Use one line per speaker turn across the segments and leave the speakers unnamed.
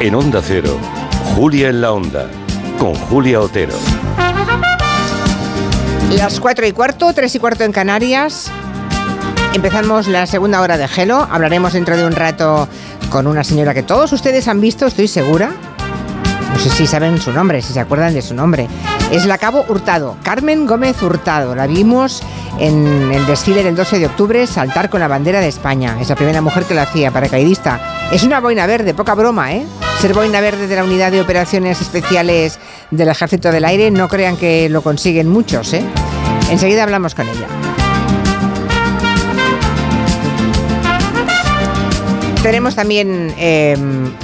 En Onda Cero, Julia en la Onda, con Julia Otero.
Las 4 y cuarto, 3 y cuarto en Canarias. Empezamos la segunda hora de Gelo. Hablaremos dentro de un rato con una señora que todos ustedes han visto, estoy segura. No sé si saben su nombre, si se acuerdan de su nombre. Es la Cabo Hurtado, Carmen Gómez Hurtado. La vimos en el desfile del 12 de octubre saltar con la bandera de España. Es la primera mujer que lo hacía, paracaidista. Es una boina verde, poca broma, ¿eh? Ser boina verde de la Unidad de Operaciones Especiales del Ejército del Aire, no crean que lo consiguen muchos, ¿eh? Enseguida hablamos con ella. Tenemos también eh,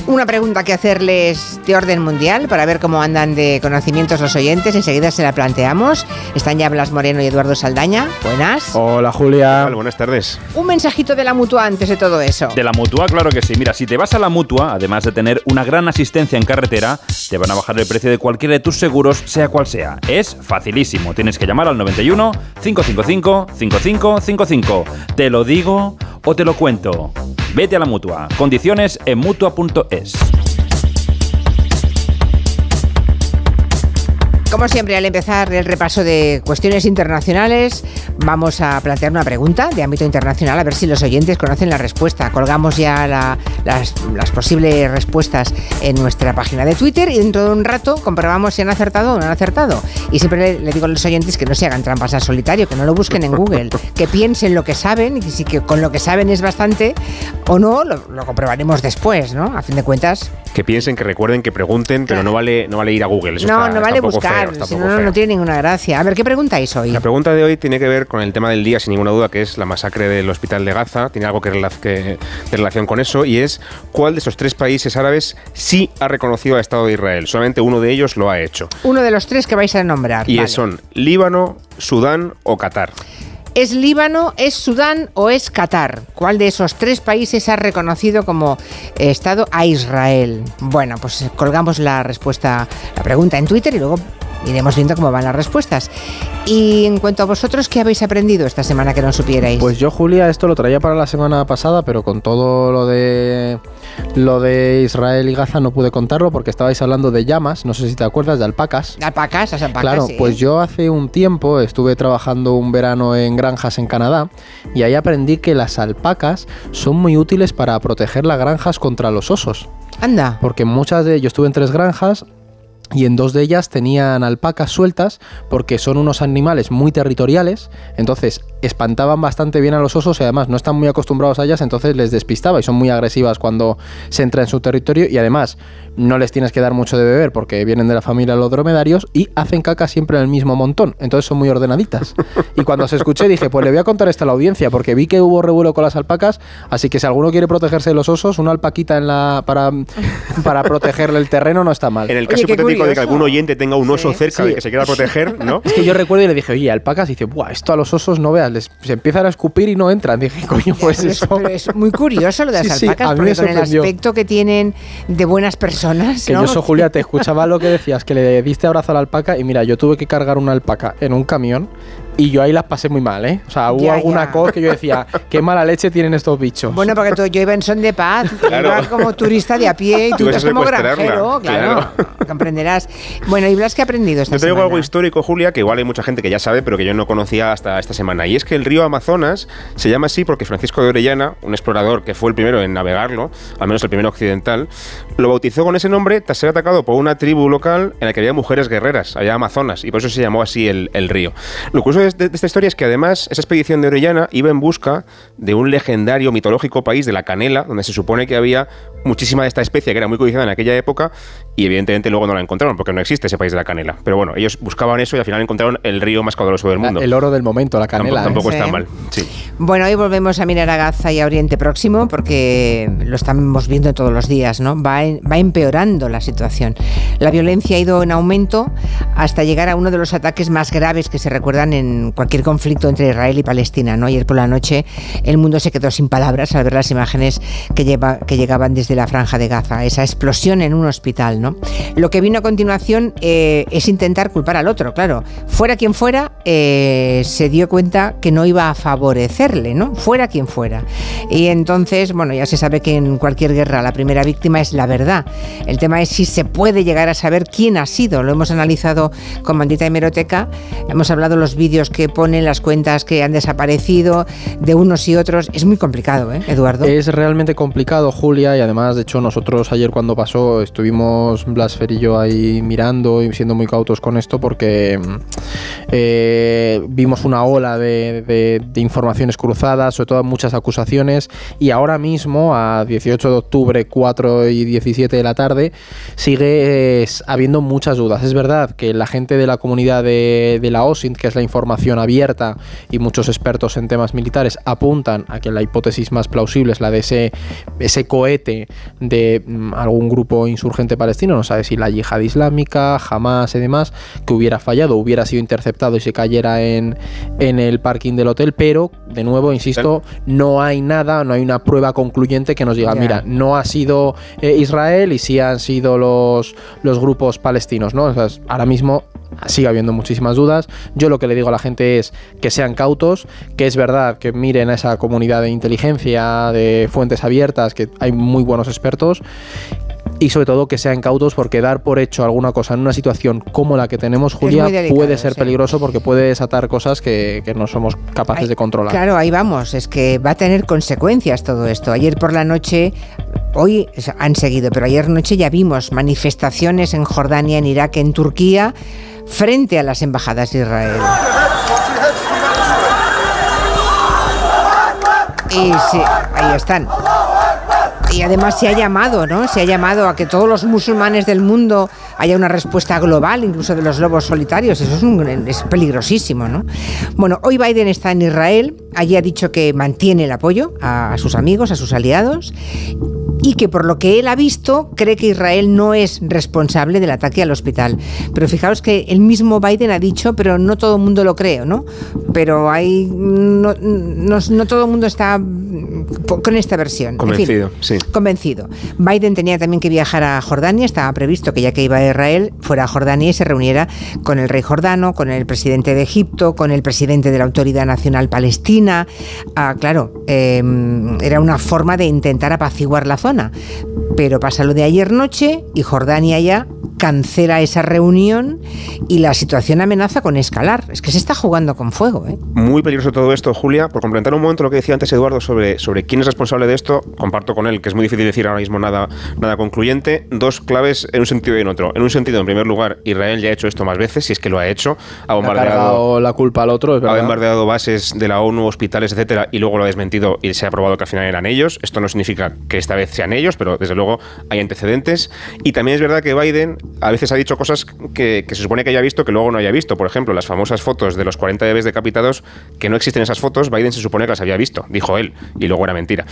una pregunta que hacerles de orden mundial para ver cómo andan de conocimientos los oyentes. Enseguida se la planteamos. Están ya Blas Moreno y Eduardo Saldaña. Buenas.
Hola Julia.
Hola, buenas tardes.
Un mensajito de la mutua antes de todo eso.
De la mutua, claro que sí. Mira, si te vas a la mutua, además de tener una gran asistencia en carretera, te van a bajar el precio de cualquiera de tus seguros, sea cual sea. Es facilísimo. Tienes que llamar al 91 555 5555. Te lo digo o te lo cuento. Vete a la mutua. Condiciones en mutua.es.
Como siempre, al empezar el repaso de cuestiones internacionales, vamos a plantear una pregunta de ámbito internacional, a ver si los oyentes conocen la respuesta. Colgamos ya la, las, las, posibles respuestas en nuestra página de Twitter y dentro de un rato comprobamos si han acertado o no han acertado. Y siempre le, le, digo a los oyentes que no se hagan trampas al solitario, que no lo busquen en Google, que piensen lo que saben y que si que con lo que saben es bastante o no, lo, lo comprobaremos después, ¿no? A fin de cuentas.
Que piensen, que recuerden, que pregunten, pero no vale, no vale ir a Google. Eso
no,
está,
no vale buscar, si no, no tiene ninguna gracia. A ver, ¿qué preguntáis hoy?
La pregunta de hoy tiene que ver con el tema del día, sin ninguna duda, que es la masacre del hospital de Gaza. Tiene algo que, que de relación con eso y es cuál de esos tres países árabes sí ha reconocido al Estado de Israel. Solamente uno de ellos lo ha hecho.
Uno de los tres que vais a nombrar.
Y
vale.
son Líbano, Sudán o Qatar.
¿Es Líbano, es Sudán o es Qatar? ¿Cuál de esos tres países ha reconocido como Estado a Israel? Bueno, pues colgamos la respuesta, la pregunta en Twitter y luego iremos viendo cómo van las respuestas. Y en cuanto a vosotros, ¿qué habéis aprendido esta semana que no supierais?
Pues yo, Julia, esto lo traía para la semana pasada, pero con todo lo de lo de Israel y Gaza no pude contarlo porque estabais hablando de llamas, no sé si te acuerdas, de alpacas.
De alpacas, las alpacas.
Claro,
sí.
pues yo hace un tiempo estuve trabajando un verano en granjas en Canadá y ahí aprendí que las alpacas son muy útiles para proteger las granjas contra los osos.
Anda.
Porque muchas de yo estuve en tres granjas y en dos de ellas tenían alpacas sueltas porque son unos animales muy territoriales, entonces espantaban bastante bien a los osos y además no están muy acostumbrados a ellas, entonces les despistaba y son muy agresivas cuando se entra en su territorio y además no les tienes que dar mucho de beber porque vienen de la familia de los dromedarios y hacen caca siempre en el mismo montón, entonces son muy ordenaditas. Y cuando se escuché dije, pues le voy a contar esto a la audiencia porque vi que hubo revuelo con las alpacas, así que si alguno quiere protegerse de los osos, una alpaquita en la para, para protegerle el terreno no está mal.
En el caso
Oye,
hipotético de que algún oyente tenga un oso
Sí.
cerca
Sí.
de que se quiera proteger, ¿no?
Es que yo recuerdo y le dije, oye, alpacas, y dice, Buah, esto a los osos no veas, les, se empiezan a escupir y no entran. Dije, coño, pues
Pero
eso.
pero es muy curioso lo de las
Sí,
alpacas, porque con el aspecto que tienen de buenas personas.
Que
¿no?
yo soy Julia, te escuchaba lo que decías, que le diste abrazo a la alpaca y mira, yo tuve que cargar una alpaca en un camión y yo ahí las pasé muy mal, ¿eh? O sea, hubo
Ya,
alguna
ya.
cosa que yo decía, qué mala leche tienen estos bichos.
Bueno, porque tú- yo iba en son de paz,
Claro.
iba como turista de a pie y tú
a
como granjero, claro, comprenderás. Bueno, ¿y Blas qué ha aprendido esta
Yo te digo
semana?
algo histórico, Julia, que igual hay mucha gente que ya sabe, pero que yo no conocía hasta esta semana. Y es que el río Amazonas se llama así porque Francisco de Orellana, un explorador que fue el primero en navegarlo, al menos el primero occidental, lo bautizó con ese nombre tras ser atacado por una tribu local en la que había mujeres guerreras, allá Amazonas, y por eso se llamó así el, el río. Lo curioso de, de esta historia es que además esa expedición de Orellana iba en busca de un legendario mitológico país de la canela, donde se supone que había muchísima de esta especie que era muy codiciada en aquella época y evidentemente luego no la encontraron porque no existe ese país de la canela. Pero bueno, ellos buscaban eso y al final encontraron el río más caudaloso del mundo.
el oro del momento, la
Tampoco,
canela. ¿eh?
tampoco
Sí.
está mal. Sí.
Bueno, hoy volvemos a mirar a Gaza y a Oriente Próximo porque lo estamos viendo todos los días, ¿no? Va, en- va empeorando la situación. La violencia ha ido en aumento hasta llegar a uno de los ataques más graves que se recuerdan en cualquier conflicto entre Israel y Palestina, ¿no? Ayer por la noche el mundo se quedó sin palabras al ver las imágenes que, lleva, que llegaban desde la franja de Gaza, esa explosión en un hospital, ¿no? Lo que vino a continuación eh, es intentar culpar al otro, claro. Fuera quien fuera, eh, se dio cuenta que no iba a favorecerle, ¿no? Fuera quien fuera. Y entonces, bueno, ya se sabe que en cualquier guerra la primera víctima es la verdad. El tema es si se puede llegar a saber quién ha sido. Lo hemos analizado con Bandita Hemeroteca, hemos hablado los vídeos que ponen, las cuentas que han desaparecido de unos y otros. Es muy complicado, ¿eh, Eduardo?
Es realmente complicado, Julia, y además, de hecho, nosotros ayer cuando pasó estuvimos Blasfer y yo ahí mirando y siendo muy cautos con esto porque mm, eh, vimos una ola de, informaciones cruzadas, sobre todo muchas acusaciones, y ahora mismo, a 18 de octubre, 4 y 17 de la tarde, sigue eh, habiendo muchas dudas. Es verdad que la gente de la comunidad de, de la OSINT, que es la información abierta, y muchos expertos en temas militares apuntan a que la hipótesis más plausible es la de ese, ese cohete de mm, algún grupo insurgente palestino, no sabe si la yihad islámica, Hamas y demás, que hubiera fallado, hubiera sido interceptado y se cayera en, en el parking del hotel, pero de nuevo, insisto, no hay nada, no hay una prueba concluyente que nos diga, mira, no ha sido eh, Israel y sí han sido los, los grupos palestinos, ¿no? O sea, ahora mismo sigue habiendo muchísimas dudas. Yo lo que le digo a la gente es que sean cautos, que es verdad que miren a esa comunidad de inteligencia, de fuentes abiertas, que hay muy buenos expertos. Y sobre todo que sean cautos porque dar por hecho alguna cosa en una situación como la que tenemos, Julia,
delicado,
puede ser
sí.
peligroso porque puede desatar cosas que, que no somos capaces de controlar.
Claro, ahí vamos, es que va a tener consecuencias todo esto. Ayer por la noche, hoy han seguido, pero ayer noche ya vimos manifestaciones en Jordania, en Irak, en Turquía, frente a las embajadas de Israel. Y sí, ahí están. Y además se ha llamado, ¿no? Se ha llamado a que todos los musulmanes del mundo haya una respuesta global, incluso de los lobos solitarios. Eso es, un- es peligrosísimo, ¿no? Bueno, hoy Biden está en Israel. Allí ha dicho que mantiene el apoyo a, a sus amigos, a sus aliados. Y que por lo que él ha visto, cree que Israel no es responsable del ataque al hospital. Pero fijaos que el mismo Biden ha dicho, pero no todo el mundo lo cree, ¿no? Pero hay. No, no- no todo el mundo está con esta versión. En fin,
Convencido, sí.
Convencido. Biden tenía también que viajar a Jordania, estaba previsto que ya que iba a Israel, fuera a Jordania y se reuniera con el rey jordano, con el presidente de Egipto, con el presidente de la Autoridad Nacional Palestina. Ah, claro, eh, era una forma de intentar apaciguar la zona. Pero pasa lo de ayer noche y Jordania ya cancela esa reunión y la situación amenaza con escalar. Es que se está jugando con fuego, ¿eh?
Muy peligroso todo esto, Julia. Por complementar un momento lo que decía antes Eduardo sobre, sobre quién es responsable de esto, comparto con él que es muy difícil decir ahora mismo nada, nada concluyente. Dos claves en un sentido y en otro. En un sentido, en primer lugar, Israel ya ha hecho esto más veces, si es que lo ha hecho. Ha
Ha
bombardeado
cargado la culpa al otro, es
ha bombardeado bases de la ONU, hospitales, etcétera, y luego lo ha desmentido y se ha probado que al final eran ellos. Esto no significa que esta vez sean ellos, pero desde luego hay antecedentes. Y también es verdad que Biden a veces ha dicho cosas que, que se supone que haya visto que luego no haya visto. Por ejemplo, las famosas fotos de los 40 bebés decapitados, que no existen esas fotos, Biden se supone que las había visto, dijo él, y luego era mentira.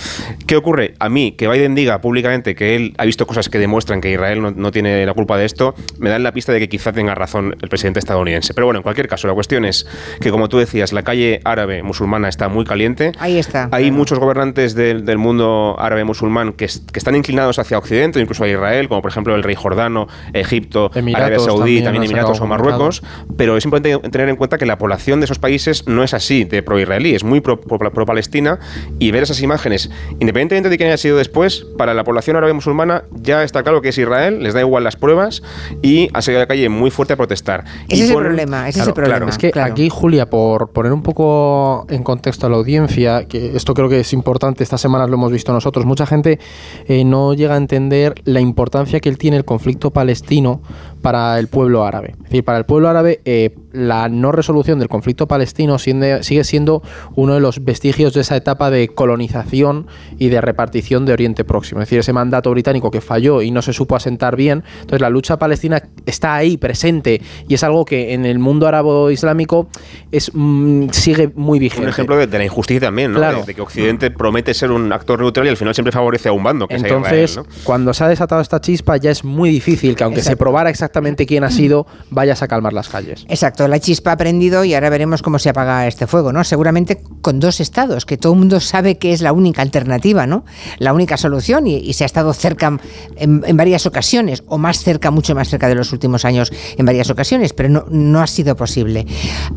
¿Qué ocurre? A mí, que Biden diga públicamente que él ha visto cosas que demuestran que Israel no, no tiene la culpa de esto, me dan la pista de que quizá tenga razón el presidente estadounidense. Pero bueno, en cualquier caso, la cuestión es que, como tú decías, la calle árabe musulmana está muy caliente.
Ahí está.
Hay
Claro.
muchos gobernantes del, del mundo árabe musulmán que, que están inclinados hacia Occidente, incluso a Israel, como por ejemplo el rey Jordano, Egipto,
Emiratos
Arabia Saudí,
también
también,
ha
Emiratos o Marruecos. Pero es importante tener en cuenta que la población de esos países no es así de pro-israelí, es muy pro- pro- pro-palestina. y ver esas imágenes, independientemente de quién haya sido después, para la población árabe musulmana ya está claro que es Israel, les da igual las pruebas y han salido a la calle muy fuerte a protestar.
Ese
Y
es el problema, ese es el problema.
claro.
Es que
Claro.
aquí, Julia, por poner un poco en contexto a la audiencia, que esto creo que es importante, estas semanas lo hemos visto nosotros, mucha gente eh, no llega a entender la importancia que él tiene el conflicto palestino Palestino para el pueblo árabe. Es decir, para el pueblo árabe, eh, la no resolución del conflicto palestino siende- sigue siendo uno de los vestigios de esa etapa de colonización y de repartición de Oriente Próximo. Es decir, ese mandato británico que falló y no se supo asentar bien. Entonces, la lucha palestina está ahí, presente, y es algo que en el mundo árabe-islámico es, mm, sigue muy vigente.
Un ejemplo de, de la injusticia también, ¿no?
Claro.
De, de que Occidente promete ser un actor neutral y al final siempre favorece a un bando, que
Entonces,
Israel, ¿no?
cuando se ha desatado esta chispa, ya es muy difícil que aunque se
Exacto.
probara exactamente exactamente quién ha sido, vayas a calmar las calles.
Exacto, la chispa ha prendido y ahora veremos cómo se apaga este fuego, ¿no? Seguramente con dos estados, que todo el mundo sabe que es la única alternativa, ¿no? La única solución y, y se ha estado cerca en, en, varias ocasiones, o más cerca, mucho más cerca de los últimos años en varias ocasiones, pero no, no ha sido posible.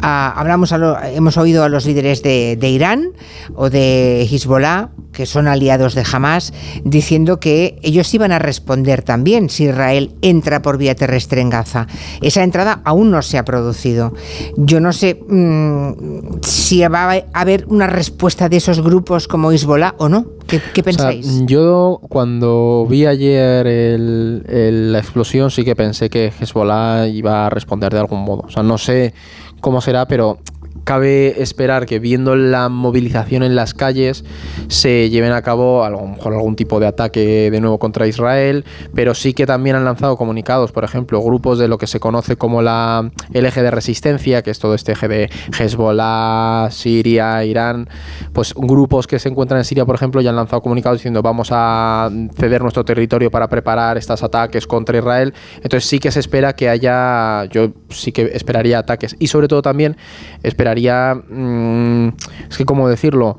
Ah, hablamos a lo, hemos oído a los líderes de, de Irán o de Hezbollah, que son aliados de Hamas, diciendo que ellos iban a responder también si Israel entra por vía terrestre en Gaza. Esa entrada aún no se ha producido. Yo no sé mmm, si va a haber una respuesta de esos grupos como Hezbollah o no. ¿Qué, qué pensáis?
O sea, yo cuando vi ayer el, el, la explosión sí que pensé que Hezbollah iba a responder de algún modo. O sea, no sé cómo será, pero cabe esperar que viendo la movilización en las calles se lleven a cabo a lo mejor algún tipo de ataque de nuevo contra Israel, pero sí que también han lanzado comunicados, por ejemplo, grupos de lo que se conoce como la, el eje de resistencia, que es todo este eje de Hezbollah, Siria, Irán, pues grupos que se encuentran en Siria, por ejemplo, ya han lanzado comunicados diciendo vamos a ceder nuestro territorio para preparar estos ataques contra Israel. Entonces sí que se espera que haya, yo sí que esperaría ataques y sobre todo también esperaría mmm, es que cómo decirlo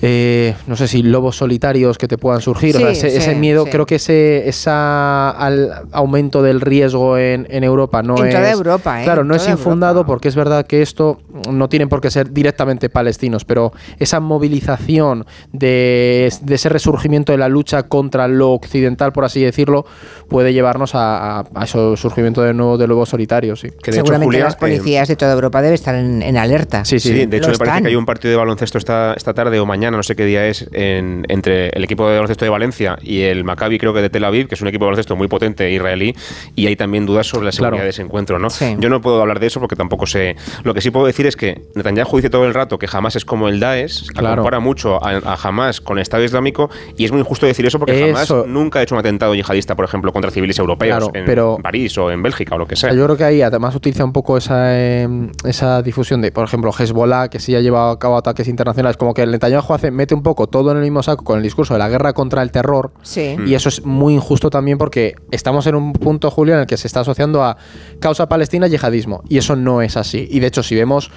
eh, no sé si lobos solitarios que te puedan surgir
Sí,
o sea, ese,
sí,
ese miedo
sí.
creo que ese esa, al aumento del riesgo en, en Europa no
En
es
toda Europa, ¿eh?
claro no es infundado
Europa.
porque es verdad que esto no tienen por qué ser directamente palestinos pero esa movilización de, de ese resurgimiento de la lucha contra lo occidental por así decirlo puede llevarnos a, a, a ese surgimiento de nuevo de lobos solitarios sí.
Que de hecho,
Seguramente
Julia,
las policías de toda Europa deben estar en, en alerta.
Sí, sí,
Sí, de hecho me parece
están.
que hay un partido de baloncesto esta, esta tarde o mañana, no sé qué día es, en- entre el equipo de baloncesto de Valencia y el Maccabi, creo que de Tel Aviv, que es un equipo de baloncesto muy potente israelí, y hay también dudas sobre la seguridad
Claro.
de ese encuentro, ¿no?
Sí.
Yo no puedo hablar de eso porque tampoco sé. Lo que sí puedo decir es que Netanyahu dice todo el rato que Hamas es como el Daesh,
Claro.
compara mucho a, a Hamas con el Estado Islámico, y es muy injusto decir eso porque
Eso.
nunca ha hecho un atentado yihadista, por ejemplo, contra civiles europeos
Claro,
en
pero-
París o en Bélgica o lo que sea.
Yo creo que ahí además utiliza un poco esa, eh, esa difusión de, por ejemplo, Hezbollah, que sí ha llevado a cabo ataques internacionales, como que el Netanyahu hace, mete un poco todo en el mismo saco con el discurso de la guerra contra el terror.
Sí.
Y eso es muy injusto también porque estamos en un punto, Julio, en el que se está asociando a causa palestina y yihadismo. Y eso no es así. Y de hecho, si vemos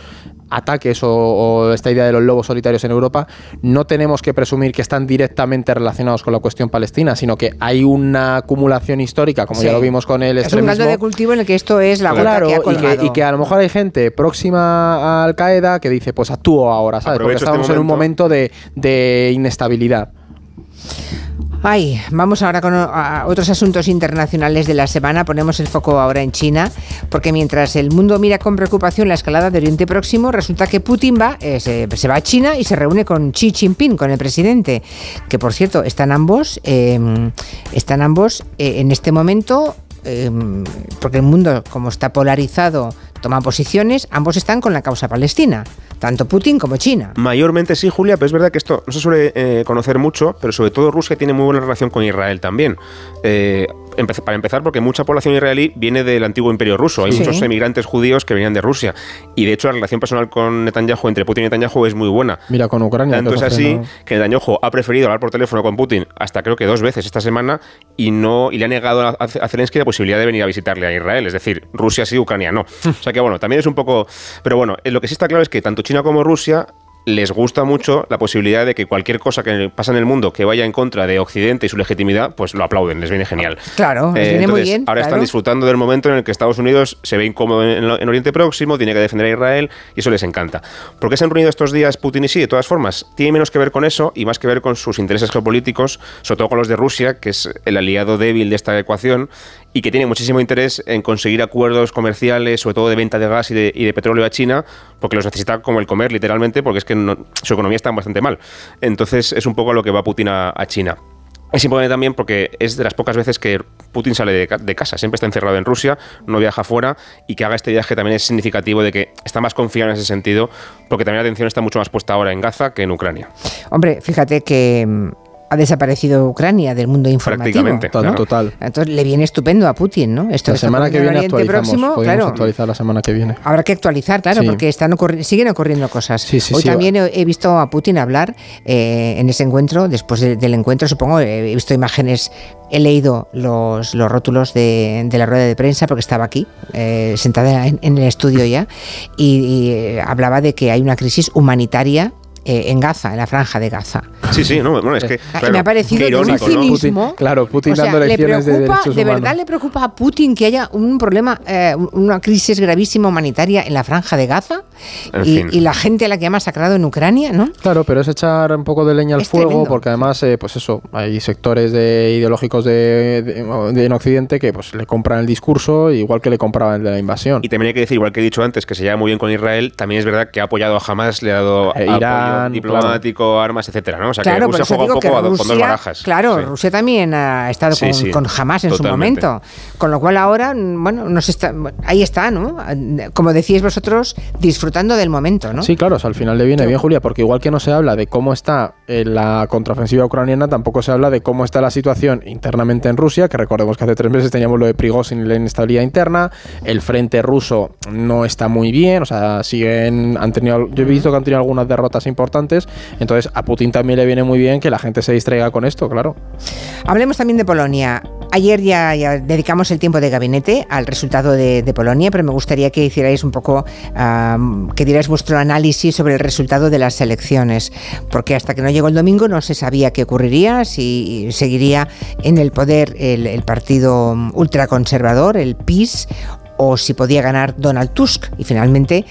ataques o, o esta idea de los lobos solitarios en Europa, no tenemos que presumir que están directamente relacionados con la cuestión palestina, sino que hay una acumulación histórica, como
Sí.
ya lo vimos con el
Es un
extremismo.
caldo de cultivo en el que esto es la
Claro,
que ha
y que,
colmado.
y que a lo mejor hay gente próxima a Al Qaeda que dice, pues actúo ahora, ¿sabes? Porque
Aprovecho este
estamos en un momento de, de inestabilidad.
Ay, vamos ahora con a otros asuntos internacionales de la semana. Ponemos el foco ahora en China, porque mientras el mundo mira con preocupación la escalada de Oriente Próximo, resulta que Putin va, eh, se, se va a China y se reúne con Xi Jinping, con el presidente, que por cierto están ambos, eh, están ambos eh, en este momento. eh, porque el mundo, como está polarizado, toma posiciones, ambos están con la causa palestina, tanto Putin como China.
Mayormente sí, Julia, pero es verdad que esto no se suele eh, conocer mucho, pero sobre todo Rusia tiene muy buena relación con Israel también. Eh, para empezar, porque mucha población israelí viene del antiguo imperio ruso. Hay
Sí.
muchos emigrantes judíos que venían de Rusia. Y de hecho, la relación personal con Netanyahu, entre Putin y Netanyahu, es muy buena.
Mira, con Ucrania.
Tanto es así que Netanyahu ha preferido hablar por teléfono con Putin hasta creo que dos veces esta semana y no y le ha negado a, a Zelensky la posibilidad de venir a visitarle a Israel. Es decir, Rusia sí, Ucrania no. O sea que bueno, también es un poco... Pero bueno, eh, lo que sí está claro es que tanto China como Rusia les gusta mucho la posibilidad de que cualquier cosa que pasa en el mundo que vaya en contra de Occidente y su legitimidad, pues lo aplauden, les viene genial.
Claro, les
Eh,
viene muy bien,
Ahora
claro.
están disfrutando del momento en el que Estados Unidos se ve incómodo en, en Oriente Próximo, tiene que defender a Israel y eso les encanta. ¿Por qué se han reunido estos días Putin y sí? De todas formas, tiene menos que ver con eso y más que ver con sus intereses geopolíticos, sobre todo con los de Rusia, que es el aliado débil de esta ecuación y que tiene muchísimo interés en conseguir acuerdos comerciales, sobre todo de venta de gas y de, petróleo a China, porque los necesita como el comer, literalmente, porque es que su economía está bastante mal. Entonces es un poco a lo que va Putin a- China. Es importante también porque es de las pocas veces que Putin sale de, ca- de casa, siempre está encerrado en Rusia, no viaja fuera y que haga este viaje también es significativo de que está más confiado en ese sentido, porque también la atención está mucho más puesta ahora en Gaza que en Ucrania.
Hombre, fíjate que ha desaparecido Ucrania del mundo informativo.
Prácticamente.
Total,
Claro.
total.
Entonces le viene estupendo a Putin, ¿no? Esto
La semana que viene actualizamos.
Próximo,
Podemos
claro,
actualizar la semana que viene.
Habrá que actualizar, claro,
Sí.
porque están ocurri- siguen ocurriendo cosas.
Sí, sí,
Hoy
sí,
también he, he visto a Putin hablar eh, en ese encuentro, después de- del encuentro, supongo, he visto imágenes, he leído los, los rótulos de, de la rueda de prensa, porque estaba aquí, eh, sentada en, en el estudio ya, y, y, eh, hablaba de que hay una crisis humanitaria eh, en Gaza, en la franja de Gaza.
Sí, sí, no, bueno, es que.
Ah,
claro,
me ha parecido
qué
de un
irónico, ¿no?
cinismo.
Putin- claro, Putin
O sea,
dando
le
lecciones de
preocupa,
derechos
de verdad
humanos.
le preocupa a Putin que haya un problema, eh, una crisis gravísima humanitaria en la franja de Gaza y, la gente a la que ha masacrado en Ucrania, ¿no?
Claro, pero es echar un poco de leña al
Es
fuego,
tremendo.
porque además, eh, pues eso, hay sectores de ideológicos de, de- de en Occidente que pues le compran el discurso igual que le compraban el de la invasión.
Y también hay que decir, igual que he dicho antes, que se lleva muy bien con Israel, también es verdad que ha apoyado a Hamas, le ha dado
Eh,
apoyo
Irán,
diplomático, armas, etcétera, ¿no? O sea,
claro,
que Rusia
eso
juega un
que
poco a do- con dos
Rusia,
barajas.
claro,
Sí.
Rusia también ha estado
Sí,
con,
sí,
con Hamas en
totalmente.
su momento, con lo cual ahora, bueno, nos está, ahí está, ¿no? Como decíais vosotros, disfrutando del momento, ¿no?
Sí, claro, o sea, al final le viene bien, Julia, porque igual que no se habla de cómo está eh, la contraofensiva ucraniana, tampoco se habla de cómo está la situación internamente en Rusia, que recordemos que hace tres meses teníamos lo de Prigozhin y la inestabilidad interna, el frente ruso no está muy bien, o sea, siguen, han tenido, yo he visto que han tenido algunas derrotas importantes, entonces a Putin también le viene muy bien que la gente se distraiga con esto, claro.
Hablemos también de Polonia. Ayer ya, ya dedicamos el tiempo de gabinete al resultado de, de Polonia, pero me gustaría que hicierais un poco, que dierais vuestro análisis sobre el resultado de las elecciones, porque hasta que no llegó el domingo no se sabía qué ocurriría, si seguiría en el poder el, el partido ultraconservador, el PIS, o si podía ganar Donald Tusk. Y finalmente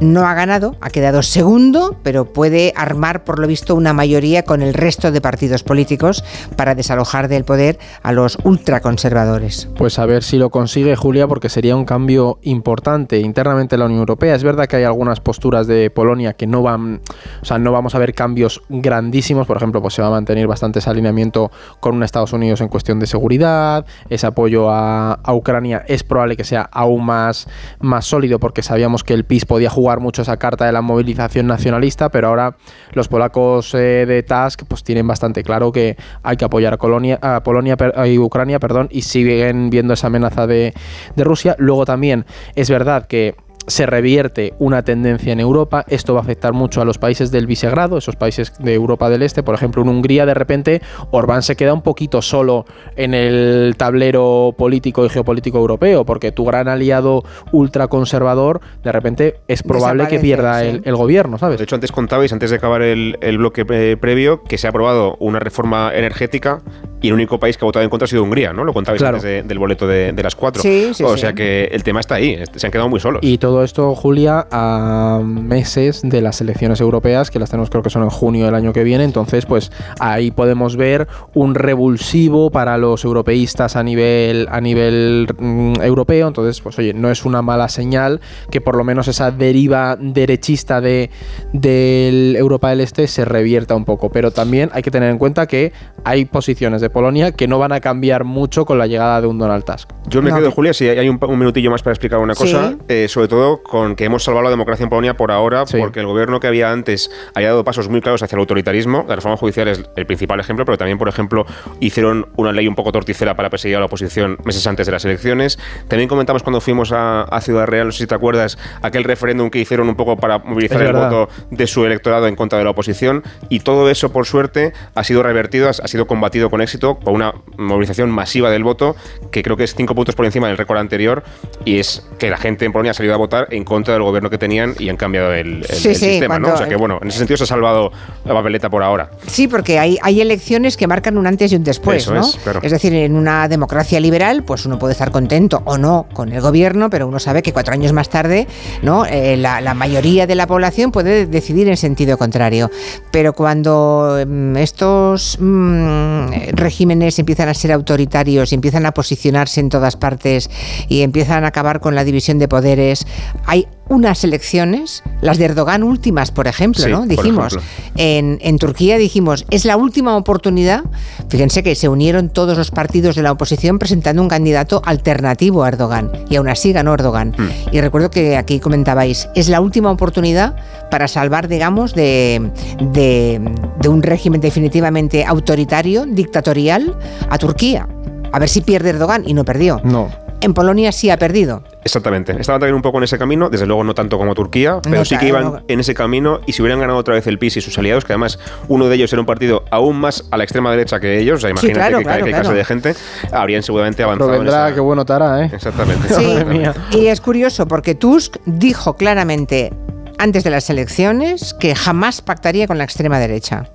no ha ganado, ha quedado segundo, pero puede armar, por lo visto, una mayoría con el resto de partidos políticos para desalojar del poder a los ultraconservadores.
Pues a ver si lo consigue Julia, porque sería un cambio importante internamente en la Unión Europea. Es verdad que hay algunas posturas de Polonia que no van, o sea, no vamos a ver cambios grandísimos. Por ejemplo, pues se va a mantener bastante ese alineamiento con un Estados Unidos en cuestión de seguridad. Ese apoyo a, a Ucrania es probable que sea aún más, más sólido, porque sabíamos que el PIS podía jugar mucho esa carta de la movilización nacionalista, pero ahora los polacos eh, de Tusk pues tienen bastante claro que hay que apoyar a, Polonia y Ucrania, perdón, y siguen viendo esa amenaza de Rusia. Luego también es verdad que se revierte una tendencia en Europa, esto va a afectar mucho a los países del Visegrado, esos países de Europa del Este, por ejemplo en Hungría de repente Orbán se queda un poquito solo en el tablero político y geopolítico europeo, porque tu gran aliado ultraconservador de repente es probable que pierda
sí.
el, el gobierno, ¿sabes?
De hecho, antes contabais, antes de acabar el, el bloque eh, previo, que se ha aprobado una reforma energética y el único país que ha votado en contra ha sido Hungría, ¿no? Lo contabais
Claro.
antes de- del boleto de, de las cuatro.
Sí, sí,
o
sí.
sea que el tema está ahí, se han quedado muy solos.
Y todo esto, Julia, a meses de las elecciones europeas, que las tenemos creo que son en junio del año que viene. Entonces, pues ahí podemos ver un revulsivo para los europeístas a nivel, a nivel mm, europeo. Entonces, pues oye, no es una mala señal que por lo menos esa deriva derechista de, del Europa del Este se revierta un poco. Pero también hay que tener en cuenta que hay posiciones de Polonia que no van a cambiar mucho con la llegada de un Donald Tusk.
Yo me
No.
quedo, Julia, si hay un, un minutillo más para explicar una cosa,
Sí.
eh, sobre todo con que hemos salvado la democracia en Polonia por ahora,
Sí.
porque el gobierno que había antes había dado pasos muy claros hacia el autoritarismo. La reforma judicial es el principal ejemplo, pero también, por ejemplo, hicieron una ley un poco torticera para perseguir a la oposición meses antes de las elecciones. También comentamos cuando fuimos a, a Ciudad Real, no sé si te acuerdas, aquel referéndum que hicieron un poco para movilizar el voto de su electorado en contra de la oposición. Y todo eso, por suerte, ha sido revertido, ha ha sido combatido con éxito por una movilización masiva del voto, que creo que es cinco puntos por encima del récord anterior, y es que la gente en Polonia ha salido a votar en contra del gobierno que tenían y han cambiado el, el-
Sí,
el
sí,
sistema, ¿no? O sea que, bueno, en ese sentido se ha salvado la papeleta por ahora.
Sí, porque hay, hay elecciones que marcan un antes y un después,
Eso
¿no?
es, claro.
decir, en una democracia liberal, pues uno puede estar contento o no con el gobierno, pero uno sabe que cuatro años más tarde, ¿no? Eh, la, la mayoría de la población puede decidir en sentido contrario. Pero cuando mm, estos mm, regímenes empiezan a ser autoritarios, y empiezan a posicionarse en todas partes y empiezan a acabar con la división de poderes hay unas elecciones, las de Erdogan últimas, por ejemplo,
Sí,
¿no? Dijimos,
ejemplo.
en, en Turquía dijimos, es la última oportunidad. Fíjense que se unieron todos los partidos de la oposición presentando un candidato alternativo a Erdogan y aún así ganó Erdogan.
Hmm.
Y recuerdo que aquí comentabais, es la última oportunidad para salvar, digamos, de, de, de un régimen definitivamente autoritario, dictatorial, a Turquía. A ver si pierde Erdogan y no perdió.
No.
En Polonia sí ha perdido.
Exactamente. Estaban también un poco en ese camino, desde luego no tanto como Turquía, pero
No,
sí que iban
no.
en ese camino y si hubieran ganado otra vez el PIS y sus aliados, que además uno de ellos era un partido aún más a la extrema derecha que ellos, o sea, imagínate
claro,
qué,
claro,
qué
claro.
clase de gente, habrían seguramente
Pero
avanzado en
vendrá,
esa-
qué bueno Tara, ¿eh?
Exactamente.
Sí.
Mía.
Y es curioso porque Tusk dijo claramente antes de las elecciones que jamás pactaría con la extrema derecha.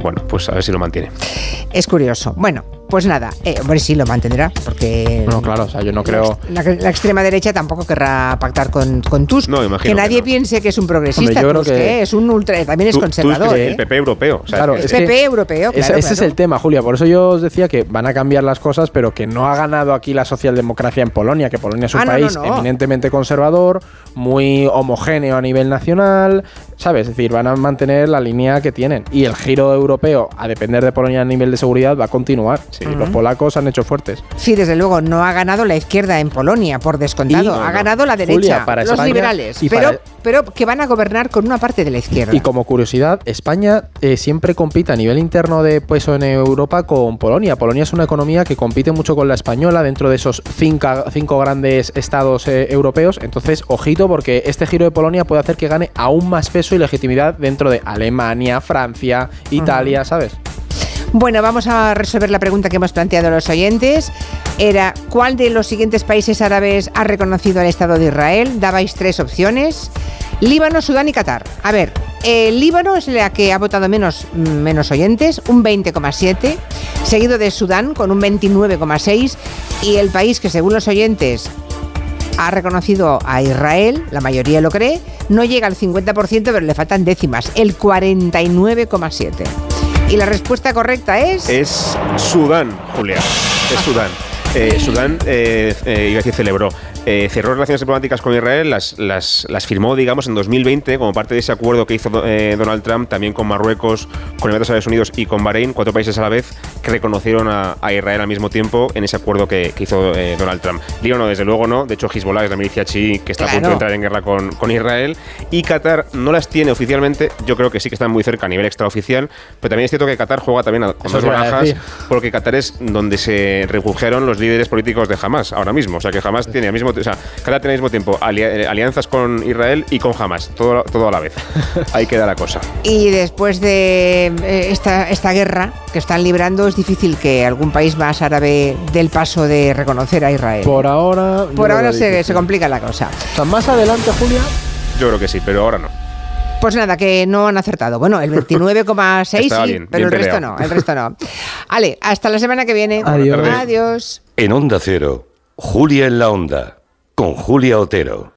Bueno, pues a ver si lo mantiene.
Es curioso. Bueno, pues nada, eh, hombre, sí lo mantendrá, porque
No, claro, o sea, yo no creo.
la, la extrema derecha tampoco querrá pactar con, con Tusk.
No, imagino
que
que
nadie
no.
piense que es un progresista,
Hombre, yo creo
Tusk,
que-
¿eh? es un ultra, también es
Tú- tú
conservador. ¿eh?
el PP europeo. o sea,
Claro,
El
es
PP
que
europeo,
ese-
claro,
ese es el tema, Julia. Por eso yo os decía que van a cambiar las cosas, pero que no ha ganado aquí la socialdemocracia en Polonia, que Polonia es un
Ah, no,
país
no, no.
eminentemente conservador, muy homogéneo a nivel nacional, ¿sabes? Es decir, van a mantener la línea que tienen. Y el giro europeo, a depender de Polonia a nivel de seguridad, va a continuar.
Sí.
Los polacos han hecho fuertes.
Sí, desde luego, no ha ganado la izquierda en Polonia, por descontado.
Y-
ha
no.
ganado la derecha,
Julia, para
los
España
liberales,
y
pero,
para-
pero que van a gobernar con una parte de la izquierda.
Y como curiosidad, España eh, siempre compite a nivel interno de peso en Europa con Polonia. Polonia es una economía que compite mucho con la española dentro de esos cinco, cinco grandes estados eh, europeos. Entonces, ojito, porque este giro de Polonia puede hacer que gane aún más peso y legitimidad dentro de Alemania, Francia, Italia, ¿sabes?
Bueno, vamos a resolver la pregunta que hemos planteado a los oyentes. Era, ¿cuál de los siguientes países árabes ha reconocido al Estado de Israel? Dabais tres opciones. Líbano, Sudán y Qatar. A ver, el Líbano es la que ha votado menos, menos oyentes, un 20,7, seguido de Sudán con un 29,6 y el país que según los oyentes ha reconocido a Israel, la mayoría lo cree, no llega al 50%, pero le faltan décimas, el 49,7. Y la respuesta correcta es...
Es Sudán, Julia. Es Sudán. Eh, Sudán, eh, eh, iba a decir, celebró. Eh, cerró relaciones diplomáticas con Israel, las, las, las firmó, digamos, en 2020 como parte de ese acuerdo que hizo eh, Donald Trump también con Marruecos, con Emiratos Árabes Unidos y con Bahrein, cuatro países a la vez que reconocieron a, a Israel al mismo tiempo en ese acuerdo que, que hizo eh, Donald Trump. Líbano, desde luego, no. De hecho, Hezbollah es la milicia chií que está a punto
Claro.
de entrar en guerra con, con Israel. Y Qatar no las tiene oficialmente. Yo creo que sí que están muy cerca a nivel extraoficial. Pero también es cierto que Qatar juega también con
Eso
dos barajas porque Qatar es donde se refugiaron los líderes políticos de Hamas ahora mismo. O sea, que Hamas tiene al mismo, o sea, Qatar tiene al mismo tiempo eh, alianzas con Israel y con Hamas, todo, todo a la vez. Ahí queda la cosa.
Y después de eh, esta, esta guerra que están librando, es difícil que algún país más árabe dé el paso de reconocer a Israel. Por,
Por ahora. lo
ahora se, se complica la cosa.
O sea, más adelante, Julia.
Yo creo que sí, pero ahora no.
Pues nada, que no han acertado. Bueno, el 29,6 sí,
bien,
pero
bien
el resto no, el resto no. Ale, hasta la semana que viene.
Adiós.
En Onda Cero, Julia en la Onda, con Julia Otero.